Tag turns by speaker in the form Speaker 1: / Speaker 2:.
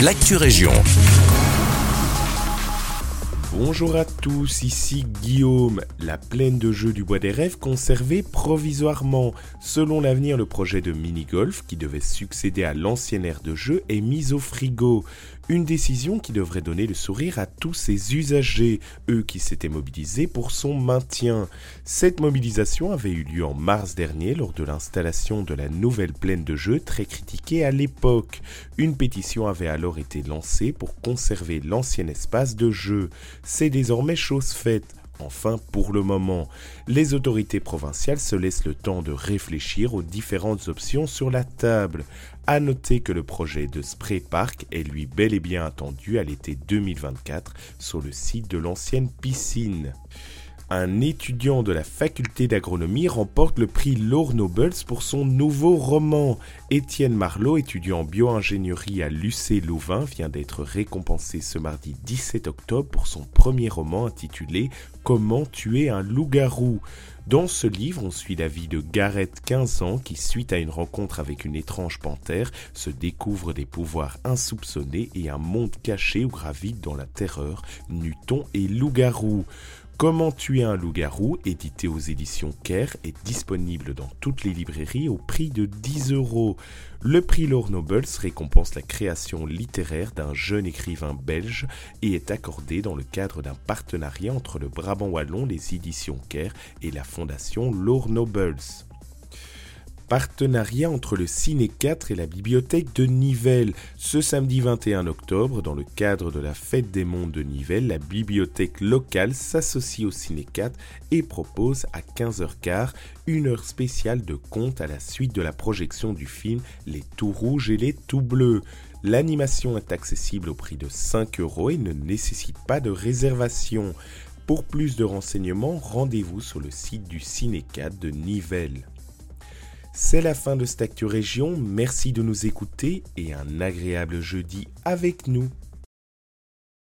Speaker 1: l'actu région.
Speaker 2: Bonjour à tous, ici Guillaume. La plaine de jeux du Bois des Rêves conservée provisoirement. Selon l'avenir, le projet de mini-golf qui devait succéder à l'ancienne aire de jeu est mis au frigo. Une décision qui devrait donner le sourire à tous ces usagers, eux qui s'étaient mobilisés pour son maintien. Cette mobilisation avait eu lieu en mars dernier lors de l'installation de la nouvelle plaine de jeu très critiquée à l'époque. Une pétition avait alors été lancée pour conserver l'ancien espace de jeu. C'est désormais chose faite. Enfin, pour le moment, les autorités provinciales se laissent le temps de réfléchir aux différentes options sur la table. À noter que le projet de Spray Park est lui bel et bien attendu à l'été 2024 sur le site de l'ancienne piscine un étudiant de la faculté d'agronomie remporte le prix Laure Nobles pour son nouveau roman. Étienne Marlot, étudiant en bio-ingénierie à l'UC Louvain, vient d'être récompensé ce mardi 17 octobre pour son premier roman intitulé Comment tuer un loup-garou. Dans ce livre, on suit la vie de Gareth, 15 ans, qui, suite à une rencontre avec une étrange panthère, se découvre des pouvoirs insoupçonnés et un monde caché où gravitent dans la terreur Nuton et loup-garou. Comment tuer un loup-garou, édité aux éditions Kerr, est disponible dans toutes les librairies au prix de 10 euros. Le prix Lord Nobles récompense la création littéraire d'un jeune écrivain belge et est accordé dans le cadre d'un partenariat entre le Brabant Wallon, les éditions Kerr et la fondation Lord Nobles. Partenariat entre le Ciné 4 et la bibliothèque de Nivelles. Ce samedi 21 octobre, dans le cadre de la Fête des Mondes de Nivelles, la bibliothèque locale s'associe au Ciné 4 et propose à 15h15 une heure spéciale de conte à la suite de la projection du film Les Tout Rouges et les Tout Bleus. L'animation est accessible au prix de 5 euros et ne nécessite pas de réservation. Pour plus de renseignements, rendez-vous sur le site du Ciné 4 de Nivelles. C'est la fin de cette merci de nous écouter et un agréable jeudi avec nous.